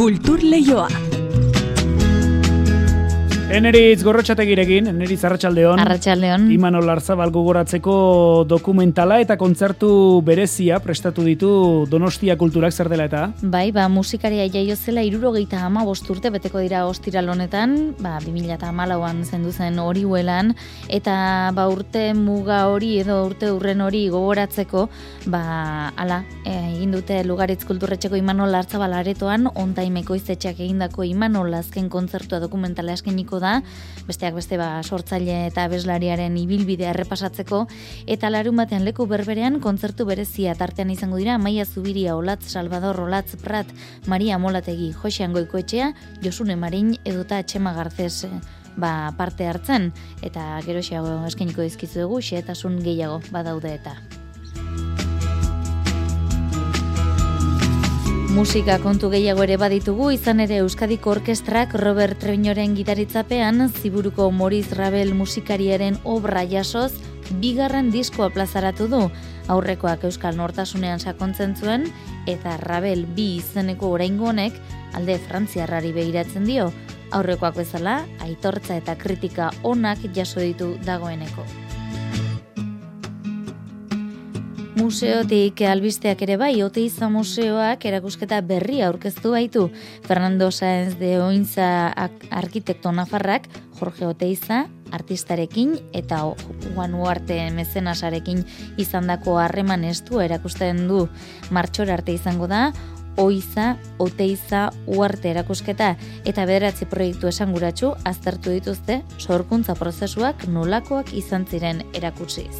Kultur Leioa. Eneritz gorrotxategirekin, Eneritz Arratxaldeon. Arratxaldeon. Imanol Arzabal gogoratzeko dokumentala eta kontzertu berezia prestatu ditu Donostia Kulturak zer dela eta? Bai, ba, musikaria jaio zela irurogeita ama bosturte beteko dira ostiral honetan, ba, 2000 eta amalauan zendu zen hori huelan, eta ba, urte muga hori edo urte urren hori gogoratzeko, ba, ala, e, egin dute lugaritz kulturretxeko Imanol Arzabal aretoan, ontaimeko izetxeak egindako Imanol azken kontzertua dokumentala eskeniko da, besteak beste ba, sortzaile eta abeslariaren ibilbidea errepasatzeko, eta larun batean leku berberean kontzertu berezia tartean izango dira Maia Zubiria, Olatz, Salvador, Olatz, Prat, Maria Molategi, Josean Goikoetxea, Josune Marin, edota Txema Garzez eh, ba, parte hartzen, eta gero xeago eskeniko dizkizu dugu, xeetasun gehiago badaude eta. Musika kontu gehiago ere baditugu, izan ere Euskadiko Orkestrak Robert Trebinoren gitaritzapean, ziburuko Moriz Rabel musikariaren obra jasoz, bigarren diskoa plazaratu du, aurrekoak Euskal Nortasunean sakontzen zuen, eta Rabel bi izeneko oraingo honek alde frantziarrari begiratzen dio, aurrekoak bezala, aitortza eta kritika onak jaso ditu dagoeneko. Museotik albisteak ere bai, Oteiza Museoak erakusketa berri aurkeztu baitu. Fernando Sáenz de Oinza arkitekto nafarrak, Jorge Oteiza, artistarekin eta Juan Uarte mezenasarekin izandako harreman estu erakusten du. Martxor arte izango da, Oiza, Oteiza, Uarte erakusketa eta bederatzi proiektu esanguratsu aztertu dituzte sorkuntza prozesuak nolakoak izan ziren erakutsiz.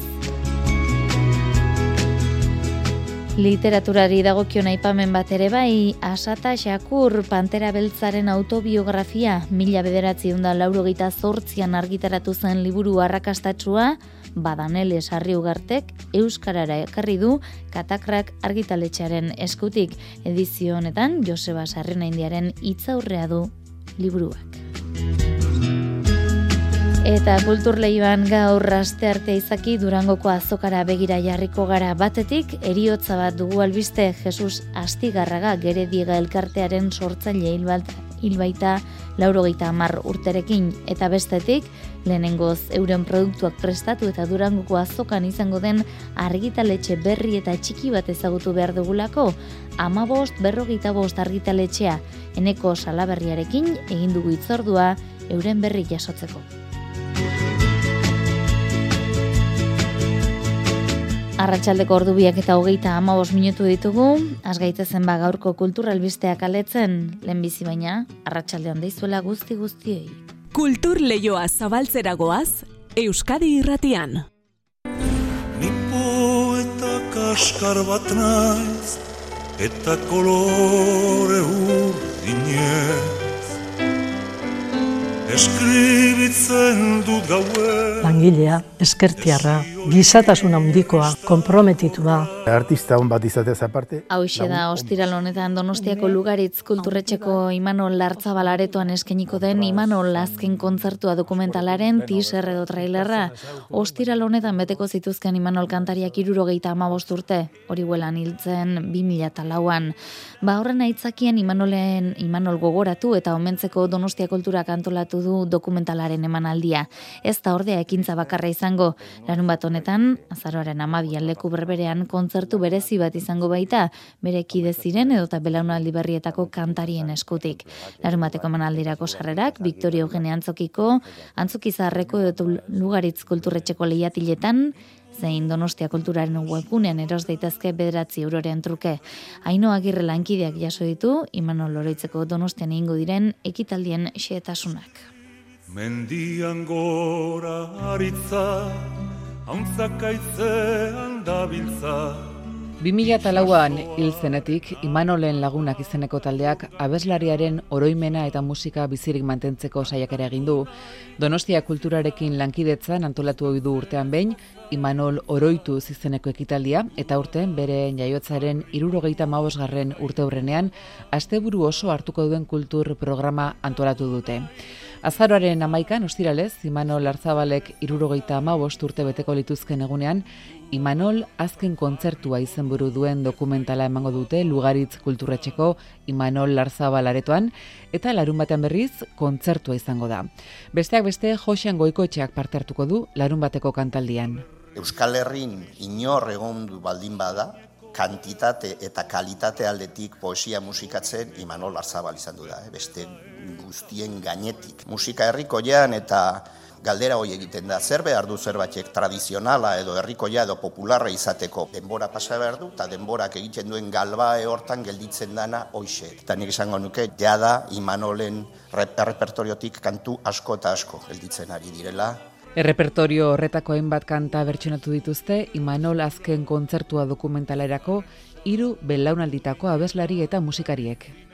Literaturari dagokion aipamen bat ere bai, Asata Xakur Pantera Beltzaren autobiografia mila bederatzi da lauro gita zortzian argitaratu zen liburu arrakastatsua, badanele sarri ugartek, Euskarara ekarri du katakrak argitaletxearen eskutik edizio honetan Joseba Sarrena Indiaren itzaurrea du liburuak. Eta kultur lehiban gaur raste arte izaki durangoko azokara begira jarriko gara. Batetik, eriotza bat dugu albiste Jesus Astigarraga gere diega elkartearen sortzaile hilbaita laurogeita amar urterekin. Eta bestetik, lehenengoz euren produktuak prestatu eta durangoko azokan izango den argitaletxe berri eta txiki bat ezagutu behar dugulako, ama bost berrogeita bost argitaletxea, eneko salaberriarekin egin dugu itzordua euren berri jasotzeko. Arratxaldeko ordubiak eta hogeita ama minutu ditugu, azgaitezen ba gaurko kulturalbisteak aletzen, lehenbizi baina, arratsalde handeizuela guzti guztiei. Kultur leioa zabaltzeragoaz, Euskadi irratian. Nipo eta kaskar bat naiz, eta kolore urdinez. Eskribitzen dut gaue Langilea, eskertiarra, gizatasun handikoa, komprometitua. Artista hon bat izatez aparte. Hau da, ostiral honetan Donostiako lugaritz kulturretxeko Imanol Lartzabalaretoan eskeniko den Imanol Azken kontzertua dokumentalaren teaser edo trailerra. Ostiral honetan beteko zituzken Imanol kantariak irurogeita amabost urte, hori huelan hiltzen 2000 lauan. Ba horren aitzakien Imanolen Imanol gogoratu eta omentzeko Donostia kulturak antolatu du dokumentalaren emanaldia. Ez da ordea ekintza bakarra izango, larun bat honetan, azaroaren amabian leku berberean kontzertu berezi bat izango baita, bere kide ziren edo eta belaunaldi berrietako kantarien eskutik. Larun bateko emanaldirako sarrerak, Victoria Eugene Antzokiko, Antzokizarreko edo lugaritz kulturretxeko lehiatiletan, zein Donostia kulturaren webgunean eros daitezke bederatzi euroren truke. Aino agirre lankideak jaso ditu, Imanol Loroitzeko Donostian egingo diren ekitaldien xeetasunak. Mendian gora aritza, hauntzakaitzean dabiltza. 2008an hil zenetik, Imanolen lagunak izeneko taldeak abeslariaren oroimena eta musika bizirik mantentzeko saiakera egin du. Donostia kulturarekin lankidetzan antolatu ohi du urtean behin, Imanol oroitu izeneko ekitaldia eta urten bere jaiotzaren irurogeita maosgarren urte hurrenean, asteburu oso hartuko duen kultur programa antolatu dute. Azaroaren amaikan, ostiralez, Imano Larzabalek irurogeita ama urte beteko lituzken egunean, Imanol azken kontzertua izenburu duen dokumentala emango dute Lugaritz Kulturretxeko Imanol Larzabal aretoan eta larun batean berriz kontzertua izango da. Besteak beste Josean Goikoetxeak parte hartuko du larun bateko kantaldian. Euskal Herrin inor egon baldin bada, kantitate eta kalitate aldetik poesia musikatzen Imanol Larzabal izan du da, eh? beste guztien gainetik. Musika herrikoian eta galdera hoi egiten da, zer behar du zerbaitek tradizionala edo herrikoia edo popularra izateko. Denbora pasa behar du, eta denborak egiten duen galbae hortan gelditzen dana hoxe. Eta nik esango nuke, jada Imanolen repertoriotik kantu asko eta asko gelditzen ari direla. Errepertorio horretako hainbat kanta bertsionatu dituzte, Imanol azken kontzertua dokumentalerako, hiru belaunalditako abeslari eta musikariek.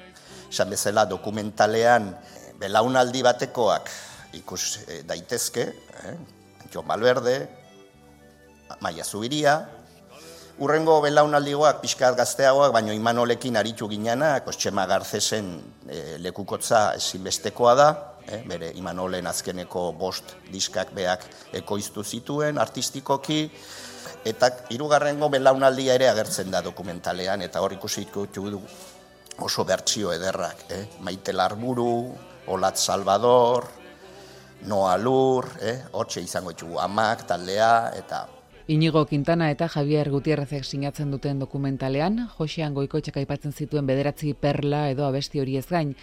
Esan bezala dokumentalean belaunaldi batekoak ikus eh, daitezke, eh? Jon Malberde, Maia Zubiria, urrengo belaunaldigoak pixkat gazteagoak, baino Imanolekin aritu ginana, Kostxema Garzesen eh, lekukotza ezinbestekoa da, eh? bere Imanolen azkeneko bost diskak beak ekoiztu zituen artistikoki, eta hirugarrengo belaunaldia ere agertzen da dokumentalean, eta hor ikusiko du oso bertsio ederrak, eh? Maite Larburu, Olat Salvador, Noa Lur, eh? hortxe izango txugu amak, taldea, eta... Inigo Quintana eta Javier Gutierrezek sinatzen duten dokumentalean, Josean Goikoetxek aipatzen zituen bederatzi perla edo abesti hori ez gain,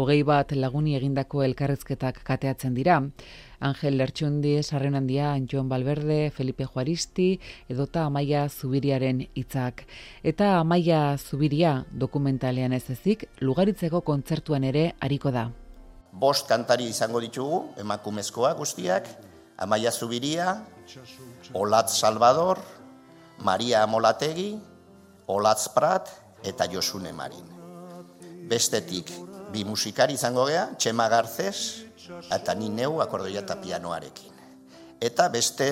hogei bat laguni egindako elkarrezketak kateatzen dira. Angel Lertxundi, Sarren Handia, Antxon Balberde, Felipe Juaristi, edota Amaia Zubiriaren hitzak. Eta Amaia Zubiria dokumentalean ez ezik, lugaritzeko kontzertuan ere hariko da bost kantari izango ditugu, emakumezkoa guztiak, Amaia Zubiria, Olatz Salvador, Maria Amolategi, Olatz Prat eta Josune Marin. Bestetik, bi musikari izango gea, Txema Garzez eta ni neu akordoia eta pianoarekin. Eta beste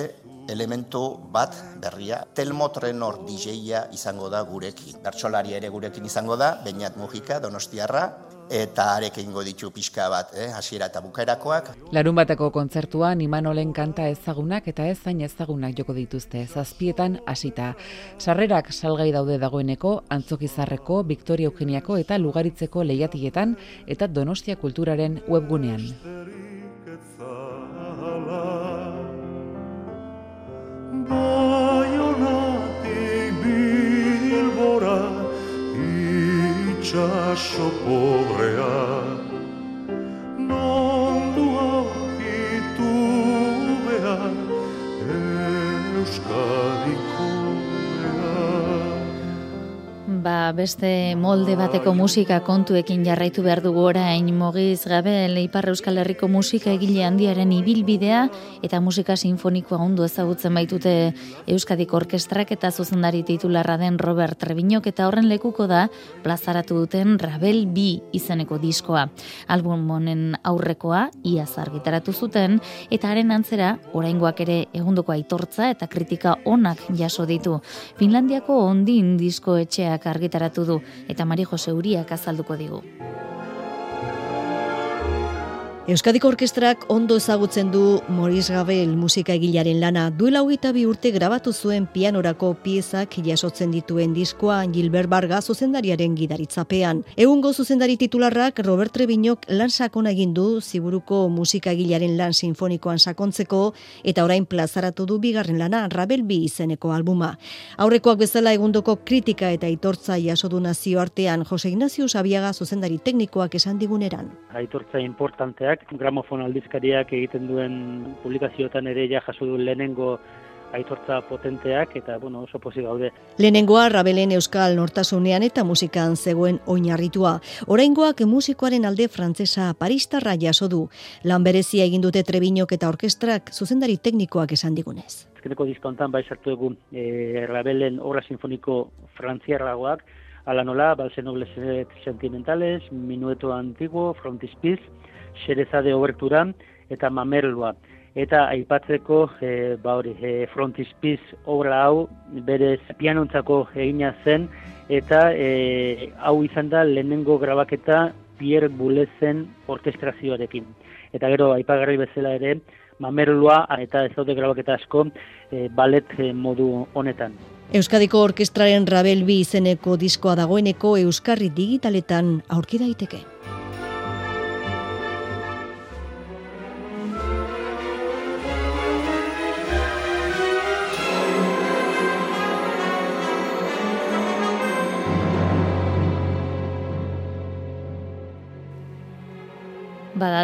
elementu bat berria, Telmo Trenor DJ-a izango da gurekin. Bertsolari ere gurekin izango da, Beñat Mujika, Donostiarra, eta arek egingo ditu pixka bat, eh, hasiera eta bukaerakoak. Larun bateko kontzertuan Imanolen kanta ezagunak eta ez zain ezagunak joko dituzte, zazpietan hasita. Sarrerak salgai daude dagoeneko, antzokizarreko, Victoria Eugeniako eta Lugaritzeko lehiatietan eta Donostia Kulturaren webgunean. Itxaso pobrea beste molde bateko musika kontuekin jarraitu behar dugu orain mogiz gabe Leipar Euskal Herriko musika egile handiaren ibilbidea eta musika sinfonikoa ondo ezagutzen baitute Euskadik orkestrak eta zuzendari titularra den Robert Trebinok eta horren lekuko da plazaratu duten Rabel B izeneko diskoa. Album honen aurrekoa ia argitaratu zuten eta haren antzera oraingoak ere egundoko aitortza eta kritika onak jaso ditu. Finlandiako ondin disko etxeak argitaratu du eta Mari Jose Uriak azalduko digu. Euskadiko Orkestrak ondo ezagutzen du Moris Gabel musika egilaren lana. Duela hogeita bi urte grabatu zuen pianorako piezak jasotzen dituen diskoa Gilbert Barga zuzendariaren gidaritzapean. Egungo zuzendari titularrak Robert Trebinok lan sakona egin du ziburuko musika egilaren lan sinfonikoan sakontzeko eta orain plazaratu du bigarren lana Rabel bi izeneko albuma. Aurrekoak bezala egundoko kritika eta itortza jasodu nazio artean Jose Ignacio Sabiaga zuzendari teknikoak esan diguneran. Aitortza importanteak gramofon aldizkariak egiten duen publikazioetan ere ja jaso du lehenengo aitortza potenteak eta bueno, oso posi gaude. Lehenengoa Rabelen Euskal Nortasunean eta musikan zegoen oinarritua. Oraingoak musikoaren alde frantsesa Paristarra jaso du. Lan berezia egin dute Trebinok eta orkestrak zuzendari teknikoak esan digunez. Ezkeneko diskontan bai sartu dugu e, Rabelen obra sinfoniko frantziarragoak, ala nola, balse nobles sentimentales, minueto antiguo, frontispiz, xereza de obertura eta mamerlua. Eta aipatzeko e, ba hori, e, frontispiz obra hau berez pianontzako egina zen eta e, hau izan da lehenengo grabaketa Pierre Bulezen orkestrazioarekin. Eta gero aipagarri bezala ere, mamerlua eta ez daude grabaketa asko e, balet e, modu honetan. Euskadiko Orkestraren Rabel bi izeneko diskoa dagoeneko Euskarri digitaletan aurki daiteke.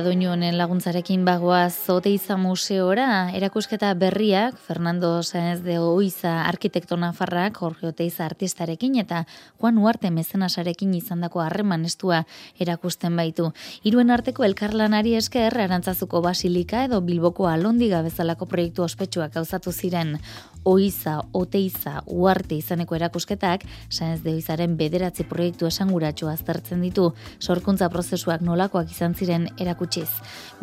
Doinu honen laguntzarekin bagoa Zoteiza Museora, erakusketa berriak, Fernando Sáenz de Oiza arkitekto nafarrak, Jorge Oteiza artistarekin eta Juan Uarte mezenasarekin izandako harreman estua erakusten baitu. Hiruen arteko elkarlanari esker, arantzazuko basilika edo bilboko alondiga bezalako proiektu ospetsuak gauzatu ziren. Oiza, Oteiza, Uarte izaneko erakusketak, Sáenz de Oizaren bederatzi proiektu esanguratsua aztertzen ditu, sorkuntza prozesuak nolakoak izan ziren erakutsiz.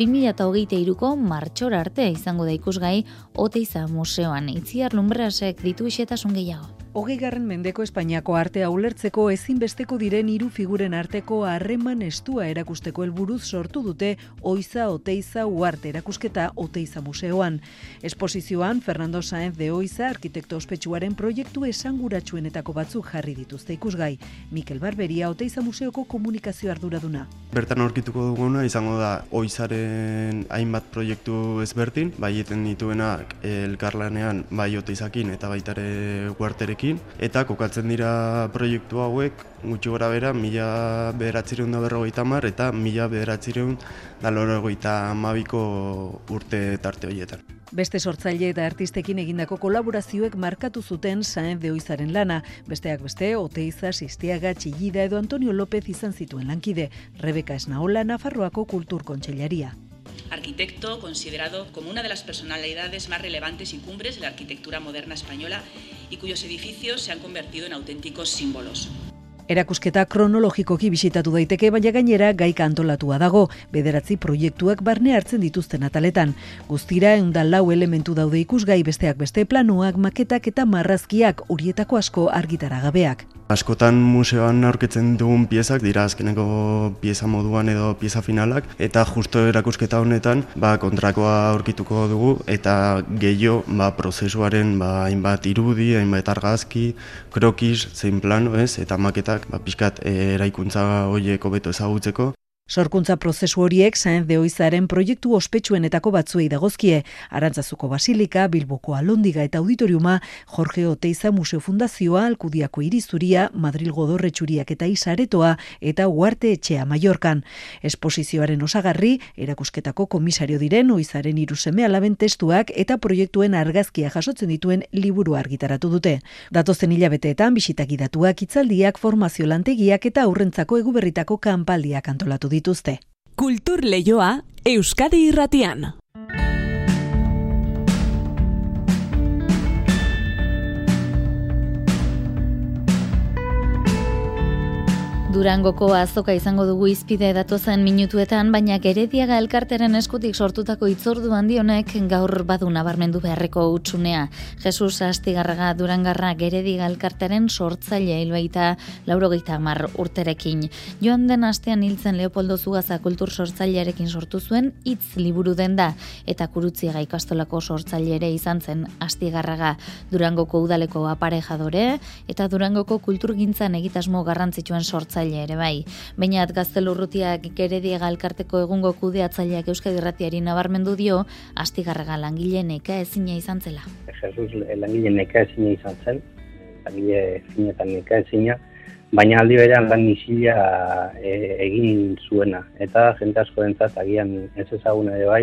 2008ko martxor arte izango da ikusgai Oteiza museoan. Itziar lumbrasek ditu isetasun gehiago. Hogei garren mendeko Espainiako artea ulertzeko ezinbesteko diren hiru figuren arteko harreman estua erakusteko helburuz sortu dute Oiza Oteiza Uarte erakusketa Oteiza Museoan. Esposizioan Fernando Sáenz de Oiza arkitekto ospetsuaren proiektu esanguratsuenetako batzuk jarri dituzte ikusgai. Mikel Barberia Oteiza Museoko komunikazio arduraduna. Bertan aurkituko duguna izango da Oizaren hainbat proiektu ezberdin, bai eten dituenak elkarlanean bai Oteizakin eta baitare Uarterekin eta kokatzen dira proiektu hauek gutxi gora bera mila bederatzireun da berrogeita mar eta mila bederatzireun da lorogeita mabiko urte tarte horietan. Beste sortzaile eta artistekin egindako kolaborazioek markatu zuten Saen de Oizaren lana. Besteak beste, Oteiza, Sistiaga, Txillida edo Antonio López izan zituen lankide. Rebeka Esnaola, Nafarroako Kultur Kontseilaria arquitecto considerado como una de las personalidades más relevantes y cumbres de la arquitectura moderna española y cuyos edificios se han convertido en auténticos símbolos. Erakusketa kronologikoki bisitatu daiteke, baina gainera gaika antolatua dago, bederatzi proiektuak barne hartzen dituzten ataletan. Guztira, eundan lau elementu daude ikusgai besteak beste planuak, maketak eta marrazkiak horietako asko argitaragabeak. Askotan museoan aurketzen dugun piezak dira azkeneko pieza moduan edo pieza finalak eta justo erakusketa honetan ba, kontrakoa aurkituko dugu eta gehiago ba, prozesuaren ba, hainbat irudi, hainbat argazki, krokis, zein plano ez, eta maketak ba, pixkat eraikuntza horiek hobeto ezagutzeko. Sorkuntza prozesu horiek Saenz de proiektu ospetsuenetako batzuei dagozkie, Arantzazuko Basilika, Bilboko Alondiga eta Auditoriuma, Jorge Oteiza Museo Fundazioa, Alkudiako Irizuria, Madril Godorretxuriak eta Isaretoa eta Uarte Etxea Mallorcan. Esposizioaren osagarri, erakusketako komisario diren Oizaren iruseme alaben testuak eta proiektuen argazkia jasotzen dituen liburu argitaratu dute. Datozen hilabeteetan bisitak idatuak, itzaldiak, formazio lantegiak eta aurrentzako eguberritako kanpaldiak antolatu dituzte. Kultur Leioa Euskadi Irratian. Durangoko azoka izango dugu izpide datozen minutuetan, baina gerediaga elkarteren eskutik sortutako itzordu handionek gaur badu nabarmendu beharreko utxunea. Jesus Astigarraga Durangarra gerediaga elkarteren sortzaile hilbaita laurogeita mar urterekin. Joan den astean hiltzen Leopoldo Zugaza kultur sortzailearekin sortu zuen hitz liburu den da, eta kurutziaga ikastolako sortzaile ere izan zen Astigarraga Durangoko udaleko aparejadore, eta Durangoko kulturgintzan egitasmo garrantzitsuen sortzaile ere bai. Baina gaztelurrutiak gerediega elkarteko egungo kudeatzaileak Euskadi Irratiari nabarmendu dio, astigarraga langile neka ezina izan zela. Jesus langile neka ezina izan zen, langile finetan neka ezina, baina aldi berean lan isila e, egin zuena. Eta jente asko dentzat agian ez ezaguna ere bai,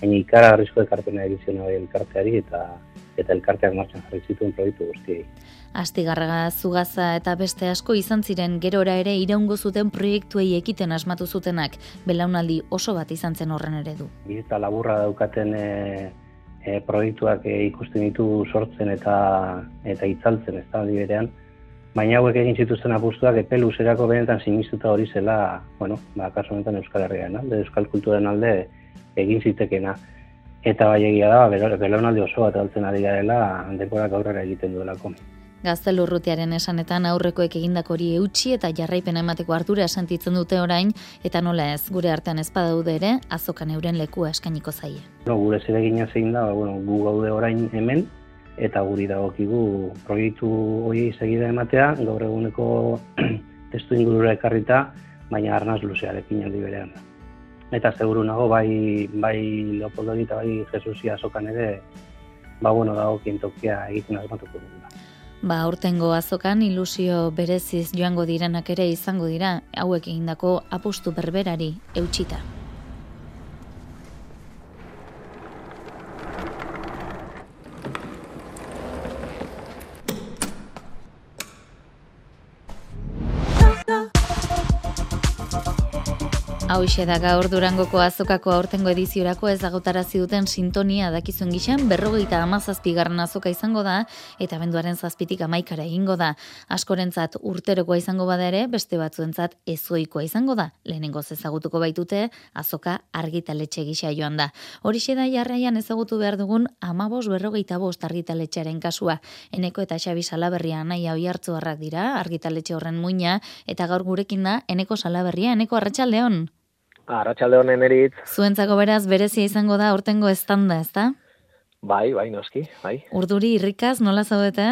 baina ikara arrizko ekarpena egiziona bai elkarteari eta eta elkarteak martxan jarri zituen proiektu guztiei. Astigarraga zugaza eta beste asko izan ziren gerora ere iraungo zuten proiektuei ekiten asmatu zutenak, belaunaldi oso bat izan zen horren eredu. Eta laburra daukaten e, e, proiektuak e, ikusten ditu sortzen eta eta itzaltzen ez da berean, baina hauek egin zituzten apustuak epe luzerako benetan sinistuta hori zela, bueno, ba, kasu honetan Euskal Herrian, alde, Euskal Kulturen alde egin zitekena. Eta bai egia da, belaunaldi oso bat altzen ari garela, dekorak aurrera egiten duelako. Gaztelurrutiaren esanetan aurrekoek egindako hori eutxi eta jarraipena emateko ardura sentitzen dute orain, eta nola ez, gure artean ez badaude ere, azokan euren lekua eskainiko zaie. No, gure zeregina zein da, ba, bueno, gu gaude orain hemen, eta guri dagokigu proiektu hori segida ematea, gaur eguneko testu ingurura ekarrita, baina arnaz luzearekin aldi berean. Eta seguru nago, bai, bai Leopoldo eta bai Jesusia azokan ere, ba, bueno, dago tokia egiten asmatuko dugu. Ba, urtengo azokan ilusio bereziz joango direnak ere izango dira, hauek egindako apustu berberari eutxita. Hau da gaur durangoko azokako aurtengo ediziorako ez dagotarazi duten sintonia dakizun gixan, berrogeita amazazpi garran azoka izango da, eta benduaren zazpitik amaikara egingo da. Askorentzat urterokoa izango bada ere, beste batzuentzat ezoikoa izango da. Lehenengo ezagutuko baitute, azoka argitaletxe gisa joan da. Horixe da jarraian ezagutu behar dugun amabos berrogeita bost argitaletxearen kasua. Eneko eta xabi salaberria nahi hau harrak dira, argitaletxe horren muina, eta gaur gurekin da, eneko salaberria, eneko arratsaldeon. Arratxalde honen eritz. Zuentzako beraz, berezia izango da, ortengo estanda, ez da? Bai, bai, noski, bai. Urduri, irrikaz, nola zaudete?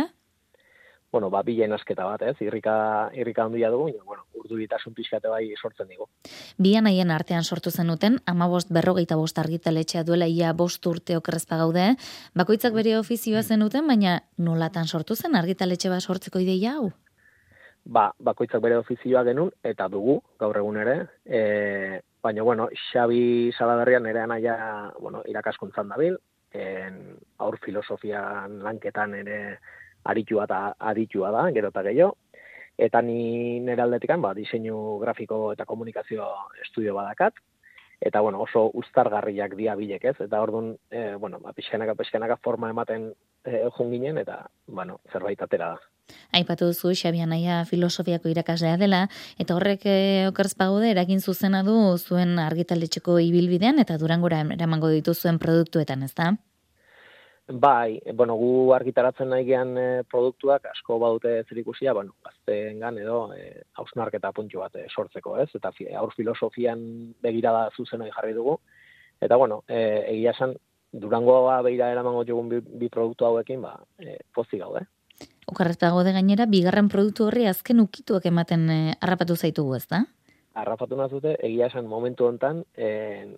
Bueno, ba, bilen asketa bat, ez? Irrika, irrika handia dugu, bueno, urduri eta pixkate bai sortzen digu. Bian haien artean sortu zenuten, ama bost berrogeita bost argitaletxea duela ia bost urte okerrezpa gaude, bakoitzak bere ofizioa zenuten, baina nolatan sortu zen argitaletxe bat sortzeko ideia hau? Ba, bakoitzak bere ofizioa genun, eta dugu, gaur egun ere, e, Baina, bueno, Xabi Salaberrian ere anaia, bueno, irakaskuntzan dabil, en, aur filosofian lanketan ere aritua eta aditua da, gero eta gehiago. Eta ni nire aldetikan, ba, diseinu grafiko eta komunikazio estudio badakat. Eta, bueno, oso ustargarriak dia bilek ez. Eta orduan, e, bueno, ba, pixkanaka, pixkanaka forma ematen e, ginen, eta, bueno, zerbait atera da. Aipatu duzu Xabian naia filosofiako irakaslea dela eta horrek eh, okerz eragin zuzena du zuen argitaletxeko ibilbidean eta Durangora eramango ditu zuen produktuetan, ezta? Bai, bueno, gu argitaratzen nahi gean eh, produktuak asko badute zerikusia, bueno, gazteengan edo eh, hausnarketa puntxo bat eh, sortzeko, ez? Eta aur filosofian begirada zuzena jarri dugu. Eta bueno, eh, egia esan Durangoa beira eramango jogun bi, bi produktu hauekin, ba, eh, pozik gaude. Okarreta gode gainera, bigarren produktu horri azken ukituak ematen e, harrapatu zaitugu ez da? Harrapatu nazute, egia esan momentu hontan, e,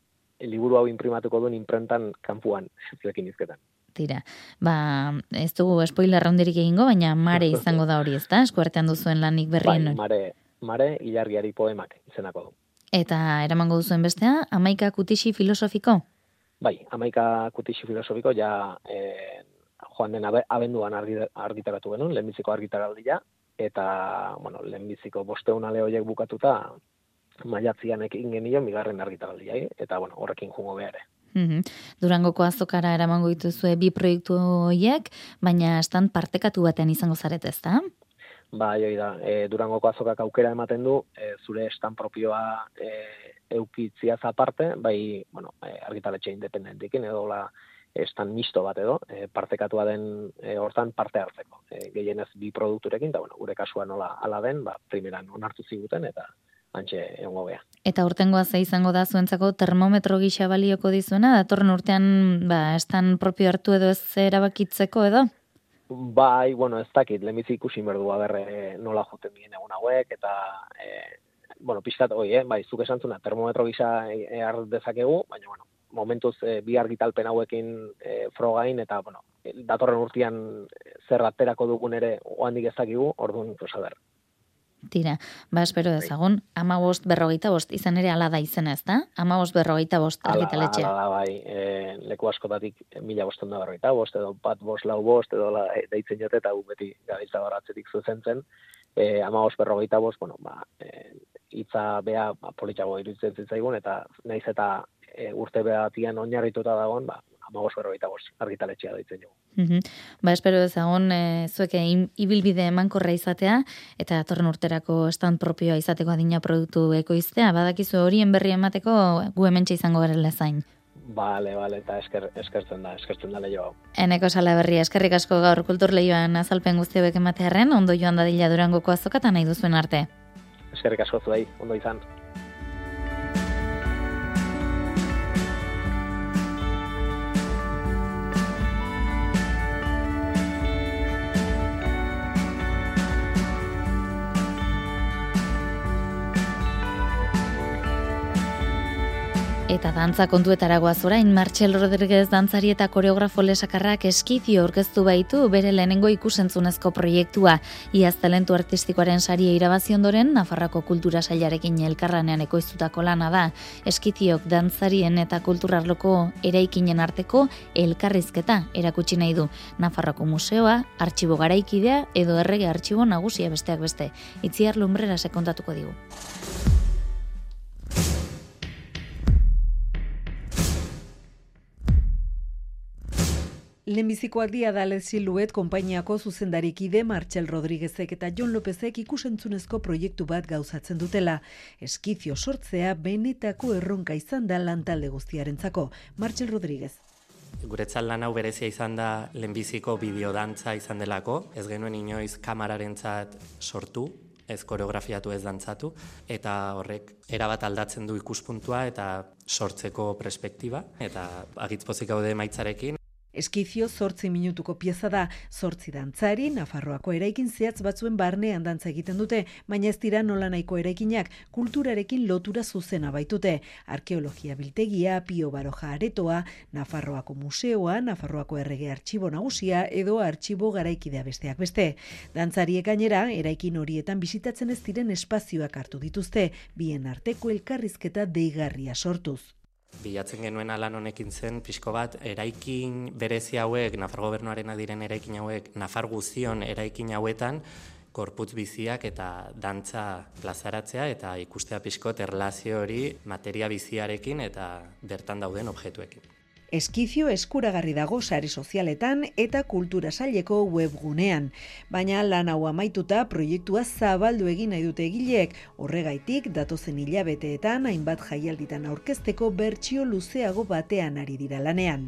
liburu hau imprimatuko duen imprentan kanpuan, zuekin izketan. Tira, ba, ez dugu spoiler raundirik egingo, baina mare izango da hori ez da, eskuartean duzuen lanik berrien. Bai, mare, mare ilargiari poemak izenako du. Eta eramango duzuen bestea, amaika kutixi filosofiko? Bai, amaika kutixi filosofiko, ja, e, joan den abenduan argitaratu genuen, lehenbiziko argitaraldia, eta, bueno, lehenbiziko bosteun ale horiek bukatuta, maiatzian ekin genion, bigarren argitaraldia, eh? eta, bueno, horrekin jungo behar. Mm Durangoko azokara eramango dituzue bi proiektu horiek, baina estan partekatu batean izango zaret ez da? Ba, joi da, e, Durangoko azokak aukera ematen du, e, zure estan propioa e, eukitzia aparte, bai, bueno, e, argitaletxe independentikin, edo la, estan misto bat edo, e, partekatua den e, hortan parte hartzeko. E, gehienez bi produkturekin, eta bueno, gure kasua nola ala den, ba, primeran onartu ziguten, eta antxe egon gobea. Eta urtengoa ze izango da zuentzako termometro gisa balioko dizuena, datorren urtean, ba, estan propio hartu edo ez erabakitzeko edo? Bai, bueno, ez dakit, lehenbizi ikusi berdua berre nola joten dien egun hauek, eta, e, bueno, pixkat, oi, eh? bai, zuk esantzuna, termometro gisa ehar dezakegu, baina, bueno, momentuz e, bi argitalpen hauekin e, frogain eta bueno, datorren urtean zer aterako dugun ere oandik ezakigu, orduan prosa ber. Tira, ba espero bai. dezagun, ama bost berrogeita bost, izan ere ala da izena ez da? Ama bost berrogeita bost argitaletxe. Ala, ala, bai, e, leku askotatik mila boston da berrogeita bost, edo bat bost lau bost, edo la, e, deitzen jote, eta gu beti gaitza baratzetik zuzen zen. E, ama bost berrogeita bost, bueno, ba, e, itza bea ba, politxago iruditzen zitzaigun, eta naiz eta e, urte behatian oinarrituta dagoen, ba, amagos berroita bost argitaletxea daitzen jo. Mm Ba, espero ezagon, e, zueke ibilbide emankorra izatea, eta atorren urterako stand propioa izateko adina produktu ekoiztea, badakizu horien berri emateko gu hementxe izango gara lezain. Bale, bale, eta esker, eskertzen da, eskertzen da lehio hau. Eneko sala berria, eskerrik asko gaur kultur lehioan azalpen guzti hauek ematearen, ondo joan dadila durangoko azokatan nahi duzuen arte. Eskerrik asko zuei, ondo izan. Eta dantza kontuetara goaz orain, Martxel Rodriguez dantzari eta koreografo lesakarrak eskizio orkestu baitu bere lehenengo ikusentzunezko proiektua. Iaz talentu artistikoaren saria irabazi ondoren, Nafarrako kultura sailarekin elkarranean ekoiztutako lana da. Eskiziok dantzarien eta kulturarloko eraikinen arteko elkarrizketa erakutsi nahi du. Nafarroko museoa, artxibo garaikidea edo errege artxibo nagusia besteak beste. Itziar lumbrera sekontatuko digu. Lehenbizikoak dia da Siluet konpainiako zuzendarikide Martxel Rodriguezek eta Jon Lopezek ikusentzunezko proiektu bat gauzatzen dutela. Eskizio sortzea benetako erronka izan da lantalde guztiarentzako. Martxel Rodriguez. Guretzat lan hau berezia izan da lehenbiziko bideodantza izan delako, ez genuen inoiz kamararentzat sortu, ez koreografiatu ez dantzatu, eta horrek erabat aldatzen du ikuspuntua eta sortzeko perspektiba, eta agitzpozik gaude maitzarekin. Eskizio zortzi minutuko pieza da, zortzi dantzari, Nafarroako eraikin zehatz batzuen barnean dantza egiten dute, baina ez dira nola nahiko eraikinak kulturarekin lotura zuzena baitute. Arkeologia biltegia, Pio Baroja aretoa, Nafarroako museoa, Nafarroako errege artxibo nagusia edo artxibo garaikidea besteak beste. Dantzariek gainera, eraikin horietan bisitatzen ez diren espazioak hartu dituzte, bien arteko elkarrizketa deigarria sortuz bilatzen genuen lan honekin zen pixko bat eraikin berezi hauek Nafar gobernuarena diren eraikin hauek Nafar guzion eraikin hauetan korputz biziak eta dantza plazaratzea eta ikustea pixkot erlazio hori materia biziarekin eta bertan dauden objektuekin. Eskizio eskuragarri dago sare sozialetan eta kultura saileko webgunean. Baina lan hau amaituta proiektua zabaldu egin nahi dute egileek, horregaitik datozen hilabeteetan hainbat jaialditan aurkezteko bertsio luzeago batean ari dira lanean.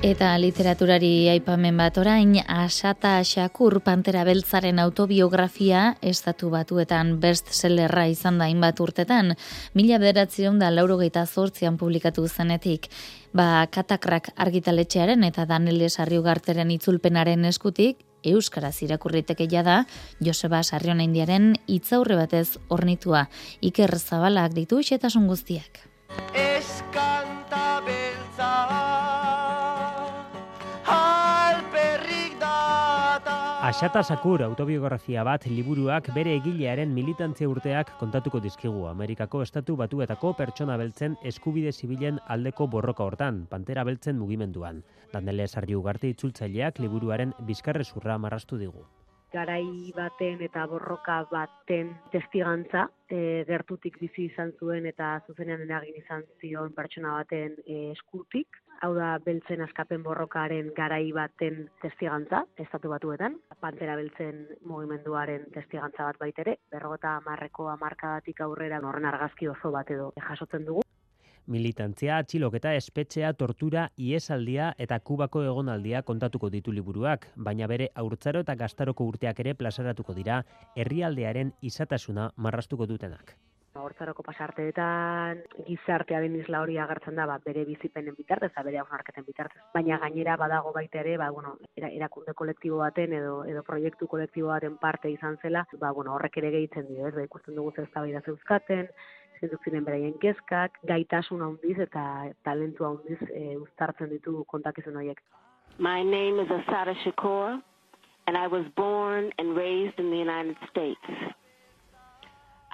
Eta literaturari aipamen bat orain, Asata Shakur Pantera Beltzaren autobiografia estatu batuetan bestsellerra izan da inbat urtetan, mila bederatzion da laurogeita zortzian publikatu zenetik. Ba, katakrak argitaletxearen eta Danele Sarriugarteren itzulpenaren eskutik, Euskaraz irakurriteke da Joseba Sarriona Indiaren itzaurre batez ornitua. Iker Zabalak ditu xetasun guztiak. Eskanta Asata Sakur autobiografia bat liburuak bere egilearen militantzia urteak kontatuko dizkigu Amerikako estatu batuetako pertsona beltzen eskubide zibilen aldeko borroka hortan, pantera beltzen mugimenduan. Dandele sarri ugarte itzultzaileak liburuaren bizkarrezurra marrastu digu garai baten eta borroka baten testigantza e, gertutik bizi izan zuen eta zuzenean eragin izan zion pertsona baten e, eskutik hau da beltzen askapen borrokaren garai baten testigantza, estatu batuetan, pantera beltzen mugimenduaren testigantza bat baitere, berrogota marreko amarkadatik aurrera horren argazki oso bat edo jasotzen dugu. Militantzia, atxiloketa, espetxea, tortura, iesaldia eta kubako egonaldia kontatuko ditu liburuak, baina bere aurtzaro eta gastaroko urteak ere plazaratuko dira herrialdearen izatasuna marrastuko dutenak hortzaroko pasarteetan gizartea den isla hori agertzen da ba, bere bizipenen bitartez, bere hausnarketen bitartez. Baina gainera badago baita ere, ba, bueno, erakunde kolektibo baten edo edo proiektu kolektibo baten parte izan zela, ba, bueno, horrek ere gehitzen dio, ez, ba, ikusten dugu zer da zeuzkaten, beraien kezkak, gaitasun handiz eta talentu handiz e, uztartzen ditu kontakizun horiek. My name is Asada Shakur, and I was born and raised in the United States.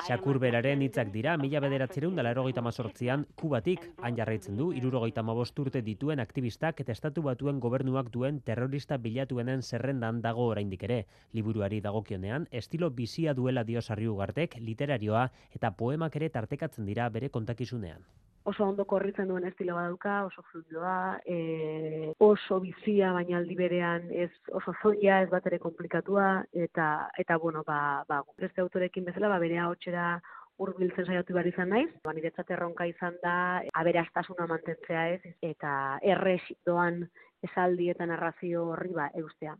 Shakur beraren hitzak dira, mila bederatzireun dela erogeita mazortzian, kubatik, han jarraitzen du, irurogeita urte dituen aktivistak eta estatu batuen gobernuak duen terrorista bilatuenen zerrendan dago oraindik ere. Liburuari dagokionean, estilo bizia duela dio sarri ugartek, literarioa eta poemak ere tartekatzen dira bere kontakizunean. Oso ondo korritzen duen estilo badauka, oso fluidoa, e, oso bizia, baina aldi berean ez oso zoia, ez bat ere komplikatua, eta, eta bueno, ba, ba, beste autorekin bezala, ba, bere hotxera hurbiltzen saiatu behar izan naiz, ba, niretzat erronka izan da, aberastasuna mantentzea ez, eta erres doan esaldi eta narrazio horri ba, eustea.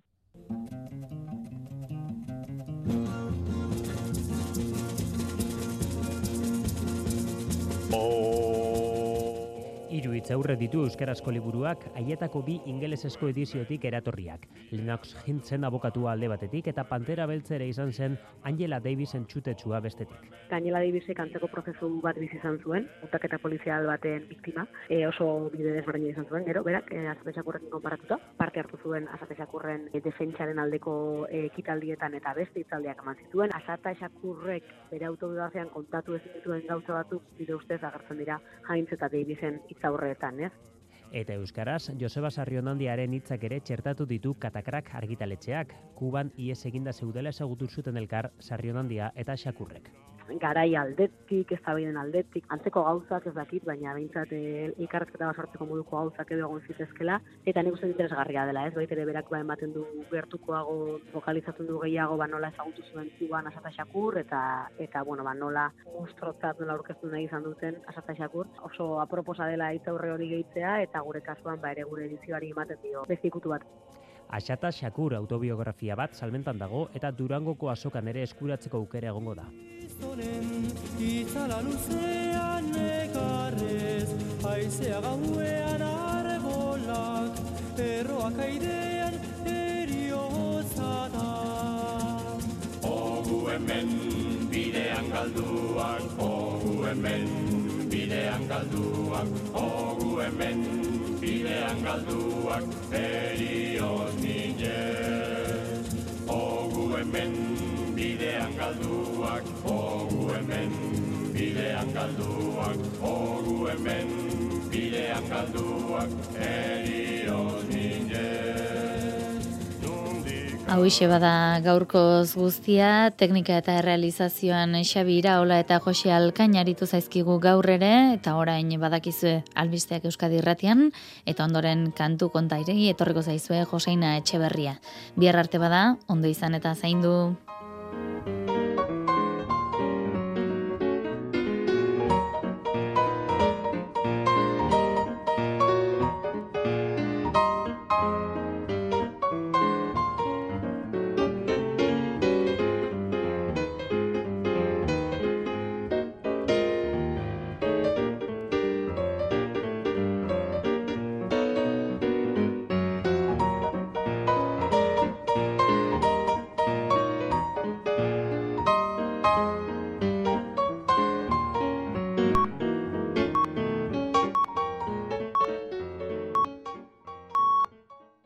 Hiru hitz aurre ditu euskarazko liburuak haietako bi ingelesezko ediziotik eratorriak. Lennox Hintzen abokatua alde batetik eta Pantera Beltzere izan zen Angela Davisen txutetsua bestetik. Gainela Davisek antzeko prozesu bat bizi izan zuen, utaketa polizial baten biktima, e, oso bide desberdina izan zuen, gero, berak, e, azatexakurrekin konparatuta, parte hartu zuen azatexakurren e, defentsaren aldeko e, ekitaldietan eta beste hitzaldiak eman zituen, azatexakurrek bere autobiografian kontatu ez dituen gauza batzuk, bide ustez agertzen dira Heinz eta Davisen hitzaurreetan, ez? Eta euskaraz, Joseba Sarrionandiaren hitzak ere txertatu ditu katakrak argitaletxeak. Kuban ies eginda zeudela ezagutu zuten elkar Sarrionandia eta Xakurrek. Garai aldetik, ez aldetik, antzeko gauzak ez dakit, baina behintzat ikarrezketa bat sortzeko moduko gauzak edo egon zitezkela, eta nik uste interesgarria dela, ez, baitere berak ba ematen du gertukoago, lokalizatzen du gehiago, ba nola ezagutu zuen zuan asata xakur, eta, eta bueno, ba nola mustrotzat nola aurkeztu nahi izan duten asata xakur, oso aproposa dela aurre hori gehitzea, eta gure kasuan ba ere gure edizioari ematen dio bestikutu bat. Asata Shakur autobiografia bat salmentan dago eta Durangoko azokan ere eskuratzeko aukera egongo da. Itzala luzean negarrez, haizea gauean arbolak, erroak aidean eriotza da. Ogu hemen bidean galduak, ogu hemen bidean galduak, ogu hemen bidean galduak, erioz minez. Ogu hemen bidean galduak, ogu hemen bidean galduak, ogu hemen bidean galduak, erioz Hau ise bada gaurkoz guztia, teknika eta realizazioan Xabi Iraola eta Jose Alkain aritu zaizkigu gaur ere, eta orain badakizue albisteak Euskadi irratian, eta ondoren kantu kontairei etorriko zaizue Joseina Etxeberria. Bihar arte bada, ondo izan eta zaindu.